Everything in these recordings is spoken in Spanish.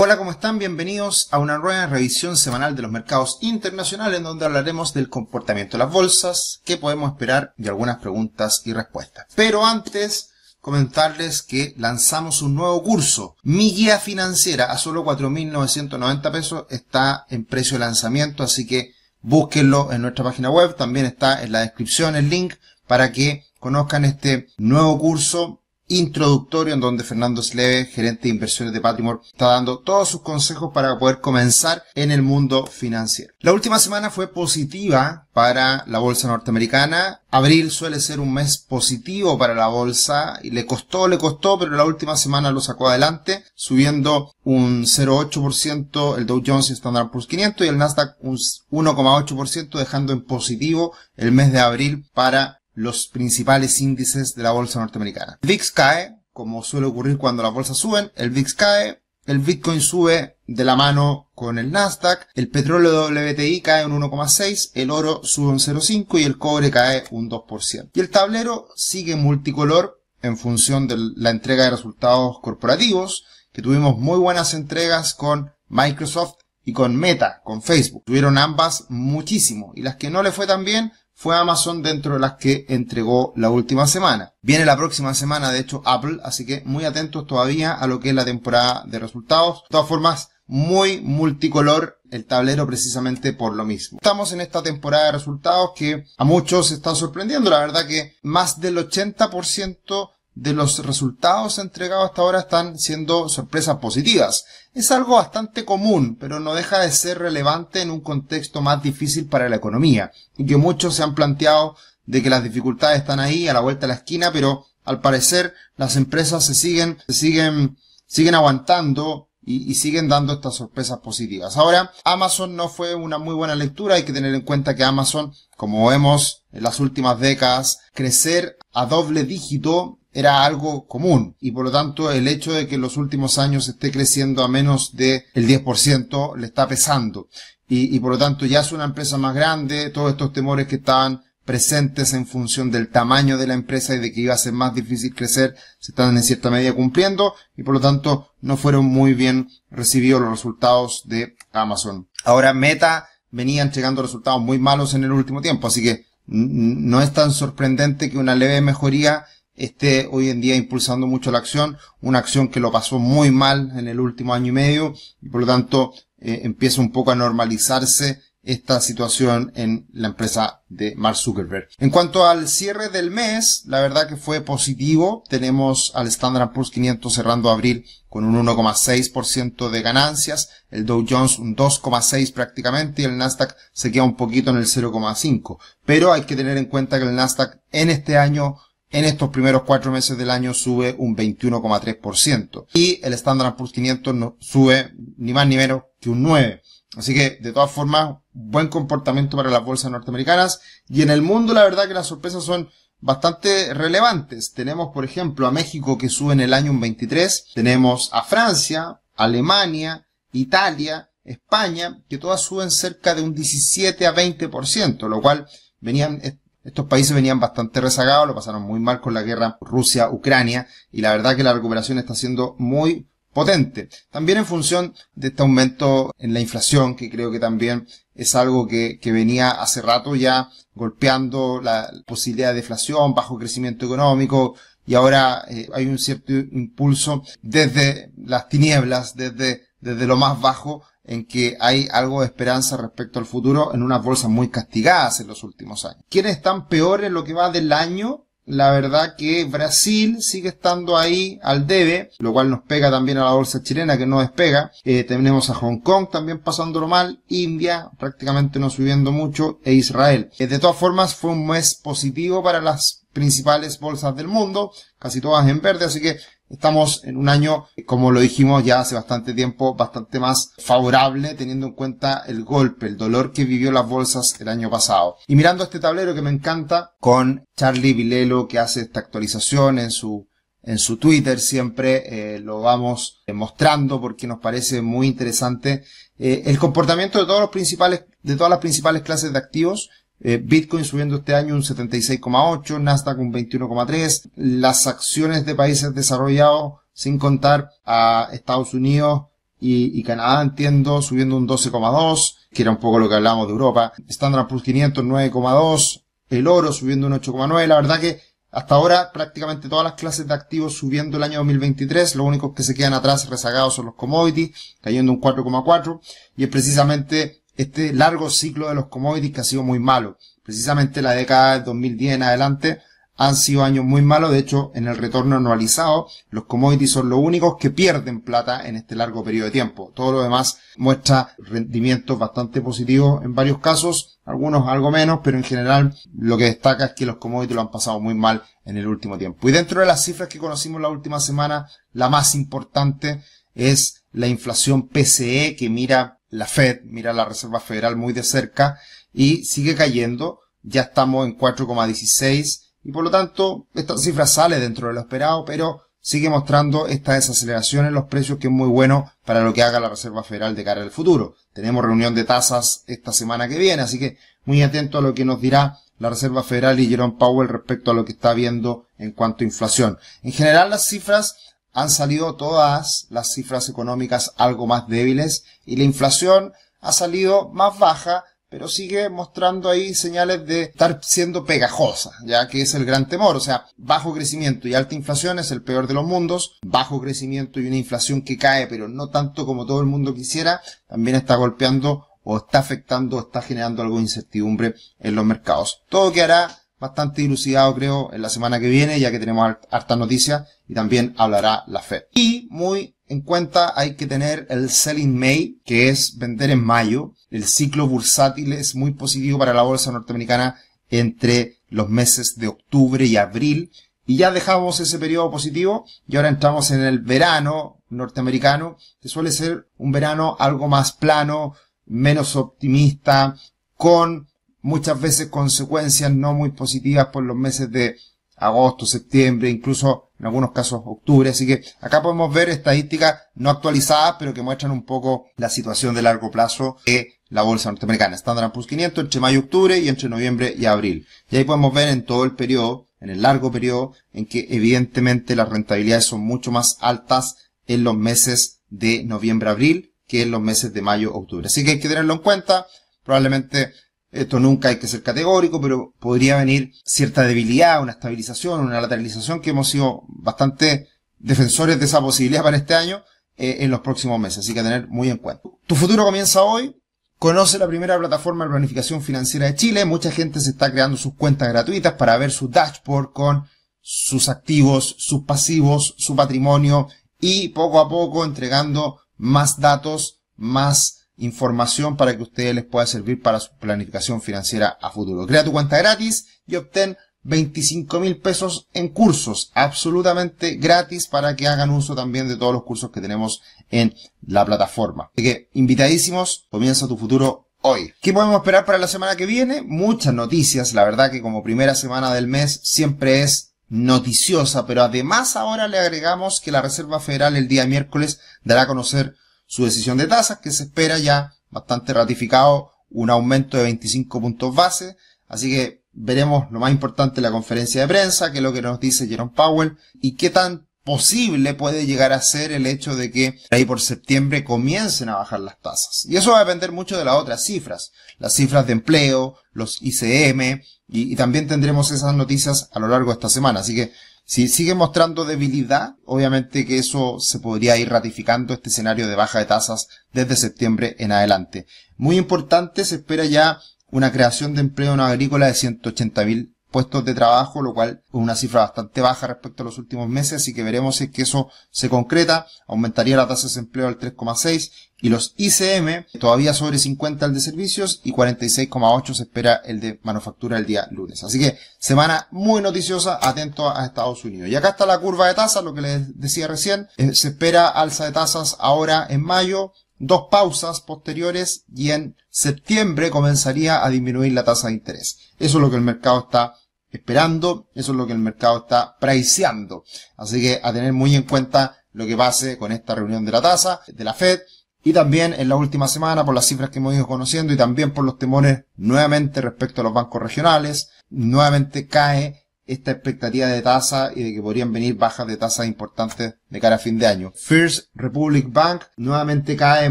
Hola, ¿cómo están? Bienvenidos a una nueva revisión semanal de los mercados internacionales en donde hablaremos del comportamiento de las bolsas, qué podemos esperar y algunas preguntas y respuestas. Pero antes, comentarles que lanzamos un nuevo curso. Mi guía financiera a solo 4.990 pesos está en precio de lanzamiento, así que búsquenlo en nuestra página web. También está en la descripción el link para que conozcan este nuevo curso introductorio en donde Fernando Sleve, gerente de inversiones de Patrimor, está dando todos sus consejos para poder comenzar en el mundo financiero. La última semana fue positiva para la bolsa norteamericana. Abril suele ser un mes positivo para la bolsa y le costó, le costó, pero la última semana lo sacó adelante, subiendo un 0,8% el Dow Jones y Standard Poor's 500 y el Nasdaq un 1,8% dejando en positivo el mes de abril para los principales índices de la bolsa norteamericana. El VIX cae, como suele ocurrir cuando las bolsas suben, el VIX cae, el Bitcoin sube de la mano con el Nasdaq, el petróleo WTI cae un 1,6, el oro sube un 0,5 y el cobre cae un 2%. Y el tablero sigue multicolor en función de la entrega de resultados corporativos, que tuvimos muy buenas entregas con Microsoft y con Meta, con Facebook. Tuvieron ambas muchísimo y las que no le fue tan bien fue Amazon dentro de las que entregó la última semana. Viene la próxima semana, de hecho, Apple, así que muy atentos todavía a lo que es la temporada de resultados. De todas formas, muy multicolor el tablero precisamente por lo mismo. Estamos en esta temporada de resultados que a muchos está sorprendiendo. La verdad que más del 80% de los resultados entregados hasta ahora están siendo sorpresas positivas. Es algo bastante común, pero no deja de ser relevante en un contexto más difícil para la economía, y que muchos se han planteado de que las dificultades están ahí a la vuelta de la esquina, pero al parecer las empresas se siguen, se siguen, siguen aguantando y, siguen dando estas sorpresas positivas. Ahora, Amazon no fue una muy buena lectura, hay que tener en cuenta que Amazon, como vemos en las últimas décadas, crecer a doble dígito era algo común y por lo tanto el hecho de que en los últimos años esté creciendo a menos del 10% le está pesando y, y por lo tanto ya es una empresa más grande, todos estos temores que estaban presentes en función del tamaño de la empresa y de que iba a ser más difícil crecer, se están en cierta medida cumpliendo y por lo tanto no fueron muy bien recibidos los resultados de Amazon. Ahora Meta venía entregando resultados muy malos en el último tiempo, así que no es tan sorprendente que una leve mejoría esté hoy en día impulsando mucho la acción, una acción que lo pasó muy mal en el último año y medio y por lo tanto eh, empieza un poco a normalizarse esta situación en la empresa de Mark Zuckerberg. En cuanto al cierre del mes, la verdad que fue positivo. Tenemos al Standard Poor's 500 cerrando abril con un 1,6% de ganancias, el Dow Jones un 2,6 prácticamente y el Nasdaq se queda un poquito en el 0,5. Pero hay que tener en cuenta que el Nasdaq en este año en estos primeros cuatro meses del año sube un 21,3%. Y el Standard Poor's 500 no, sube ni más ni menos que un 9%. Así que, de todas formas, buen comportamiento para las bolsas norteamericanas. Y en el mundo, la verdad que las sorpresas son bastante relevantes. Tenemos, por ejemplo, a México que sube en el año un 23. Tenemos a Francia, Alemania, Italia, España, que todas suben cerca de un 17 a 20%, lo cual venían, estos países venían bastante rezagados, lo pasaron muy mal con la guerra Rusia-Ucrania, y la verdad que la recuperación está siendo muy potente. También en función de este aumento en la inflación, que creo que también es algo que, venía hace rato ya golpeando la posibilidad de deflación, bajo crecimiento económico, y ahora eh, hay un cierto impulso desde las tinieblas, desde, desde lo más bajo, en que hay algo de esperanza respecto al futuro en unas bolsas muy castigadas en los últimos años. ¿Quiénes están peor en lo que va del año? la verdad que Brasil sigue estando ahí al debe, lo cual nos pega también a la bolsa chilena que no despega. Eh, tenemos a Hong Kong también pasándolo mal, India prácticamente no subiendo mucho e Israel. Eh, de todas formas fue un mes positivo para las principales bolsas del mundo, casi todas en verde, así que Estamos en un año, como lo dijimos ya hace bastante tiempo, bastante más favorable teniendo en cuenta el golpe, el dolor que vivió las bolsas el año pasado. Y mirando este tablero que me encanta, con Charlie Vilelo que hace esta actualización en su en su Twitter siempre eh, lo vamos eh, mostrando porque nos parece muy interesante eh, el comportamiento de todos los principales de todas las principales clases de activos eh, Bitcoin subiendo este año un 76,8, Nasdaq un 21,3, las acciones de países desarrollados, sin contar a Estados Unidos, y, Canadá, entiendo, subiendo un 12,2, que era un poco lo que hablábamos de Europa. Standard Poor's 500 9,2, el oro subiendo un 8,9. La verdad que hasta ahora prácticamente todas las clases de activos subiendo el año 2023. Los únicos que se quedan atrás rezagados son los commodities, cayendo un 4,4. Y es precisamente este largo ciclo de los commodities que ha sido muy malo. Precisamente la década de 2010 en adelante han sido años muy malos. De hecho, en el retorno anualizado, los commodities son los únicos que pierden plata en este largo periodo de tiempo. Todo lo demás muestra rendimientos bastante positivos en varios casos, algunos algo menos, pero en general lo que destaca es que los commodities lo han pasado muy mal en el último tiempo. Y dentro de las cifras que conocimos la última semana, la más importante es la inflación PCE que mira la Fed, mira la Reserva Federal muy de cerca y sigue cayendo. Ya estamos en 4,16 y por lo tanto esta cifra sale dentro de lo esperado, pero sigue mostrando esta desaceleración en los precios que es muy bueno para lo que haga la Reserva Federal de cara al futuro. Tenemos reunión de tasas esta semana que viene, así que muy atento a lo que nos dirá la Reserva Federal y Jerome Powell respecto a lo que está viendo en cuanto a inflación. En general las cifras han salido todas las cifras económicas algo más débiles y la inflación ha salido más baja pero sigue mostrando ahí señales de estar siendo pegajosa, ya que es el gran temor. O sea, bajo crecimiento y alta inflación es el peor de los mundos. Bajo crecimiento y una inflación que cae, pero no tanto como todo el mundo quisiera, también está golpeando o está afectando o está generando algo de incertidumbre en los mercados. Todo quedará bastante dilucidado, creo, en la semana que viene, ya que tenemos harta noticias y también hablará la Fed. Y muy en cuenta hay que tener el selling May, que es vender en mayo. El ciclo bursátil es muy positivo para la bolsa norteamericana entre los meses de octubre y abril. Y ya dejamos ese periodo positivo y ahora entramos en el verano norteamericano, que suele ser un verano algo más plano, menos optimista, con muchas veces consecuencias no muy positivas por los meses de agosto, septiembre, incluso en algunos casos octubre. Así que acá podemos ver estadísticas no actualizadas, pero que muestran un poco la situación de largo plazo de la bolsa norteamericana. Standard Poor's 500 entre mayo y octubre y entre noviembre y abril. Y ahí podemos ver en todo el periodo, en el largo periodo, en que evidentemente las rentabilidades son mucho más altas en los meses de noviembre-abril que en los meses de mayo-octubre. Así que hay que tenerlo en cuenta. Probablemente esto nunca hay que ser categórico, pero podría venir cierta debilidad, una estabilización, una lateralización que hemos sido bastante defensores de esa posibilidad para este año eh, en los próximos meses. Así que tener muy en cuenta. Tu futuro comienza hoy. Conoce la primera plataforma de planificación financiera de Chile. Mucha gente se está creando sus cuentas gratuitas para ver su dashboard con sus activos, sus pasivos, su patrimonio y poco a poco entregando más datos, más información para que ustedes les pueda servir para su planificación financiera a futuro. Crea tu cuenta gratis y obtén 25 mil pesos en cursos absolutamente gratis para que hagan uso también de todos los cursos que tenemos en la plataforma. Así que invitadísimos, comienza tu futuro hoy. ¿Qué podemos esperar para la semana que viene? Muchas noticias, la verdad que como primera semana del mes siempre es noticiosa, pero además ahora le agregamos que la Reserva Federal el día miércoles dará a conocer su decisión de tasas, que se espera ya bastante ratificado un aumento de 25 puntos base. Así que veremos lo más importante la conferencia de prensa, que es lo que nos dice Jerome Powell, y qué tan posible puede llegar a ser el hecho de que ahí por septiembre comiencen a bajar las tasas. Y eso va a depender mucho de las otras cifras, las cifras de empleo, los ICM, y, también tendremos esas noticias a lo largo de esta semana. Así que si sigue mostrando debilidad, obviamente que eso se podría ir ratificando este escenario de baja de tasas desde septiembre en adelante. Muy importante, se espera ya una creación de empleo no agrícola de 180.000 puestos de trabajo, lo cual es una cifra bastante baja respecto a los últimos meses, así que veremos si es que eso se concreta, aumentaría la tasa de desempleo al 3,6 y los ICM todavía sobre 50 el de servicios y 46,8 se espera el de manufactura el día lunes. Así que semana muy noticiosa, atento a Estados Unidos. Y acá está la curva de tasas, lo que les decía recién, eh, se espera alza de tasas ahora en mayo, dos pausas posteriores y en septiembre comenzaría a disminuir la tasa de interés. Eso es lo que el mercado está esperando, eso es lo que el mercado está priceando. Así que a tener muy en cuenta lo que pase con esta reunión de la tasa, de la Fed, y también en la última semana por las cifras que hemos ido conociendo y también por los temores nuevamente respecto a los bancos regionales, nuevamente cae esta expectativa de tasa y de que podrían venir bajas de tasas importantes de cara a fin de año. First Republic Bank nuevamente cae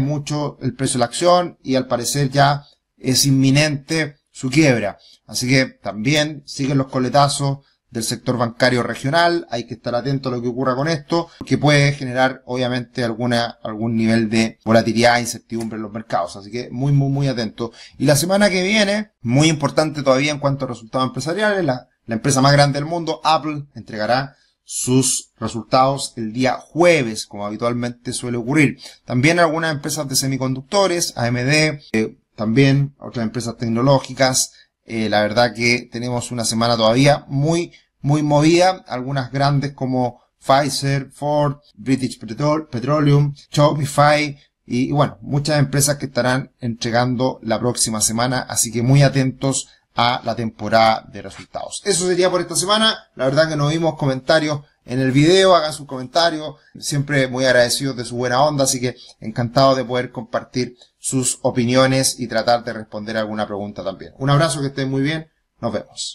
mucho el precio de la acción y al parecer ya es inminente su quiebra. Así que también siguen los coletazos del sector bancario regional, hay que estar atento a lo que ocurra con esto, que puede generar obviamente alguna, algún nivel de volatilidad incertidumbre en los mercados, así que muy, muy, muy atento. Y la semana que viene, muy importante todavía en cuanto a resultados empresariales, la, la empresa más grande del mundo, Apple, entregará sus resultados el día jueves, como habitualmente suele ocurrir. También algunas empresas de semiconductores, AMD, eh, también otras empresas tecnológicas, eh, la verdad que tenemos una semana todavía muy, muy movida. Algunas grandes como Pfizer, Ford, British Petroleum, Shopify y, bueno, muchas empresas que estarán entregando la próxima semana. Así que muy atentos a la temporada de resultados. Eso sería por esta semana. La verdad que nos vimos comentarios en el video, hagan sus comentarios. Siempre muy agradecidos de su buena onda, así que encantado de poder compartir sus opiniones y tratar de responder alguna pregunta también. Un abrazo, que estén muy bien. Nos vemos.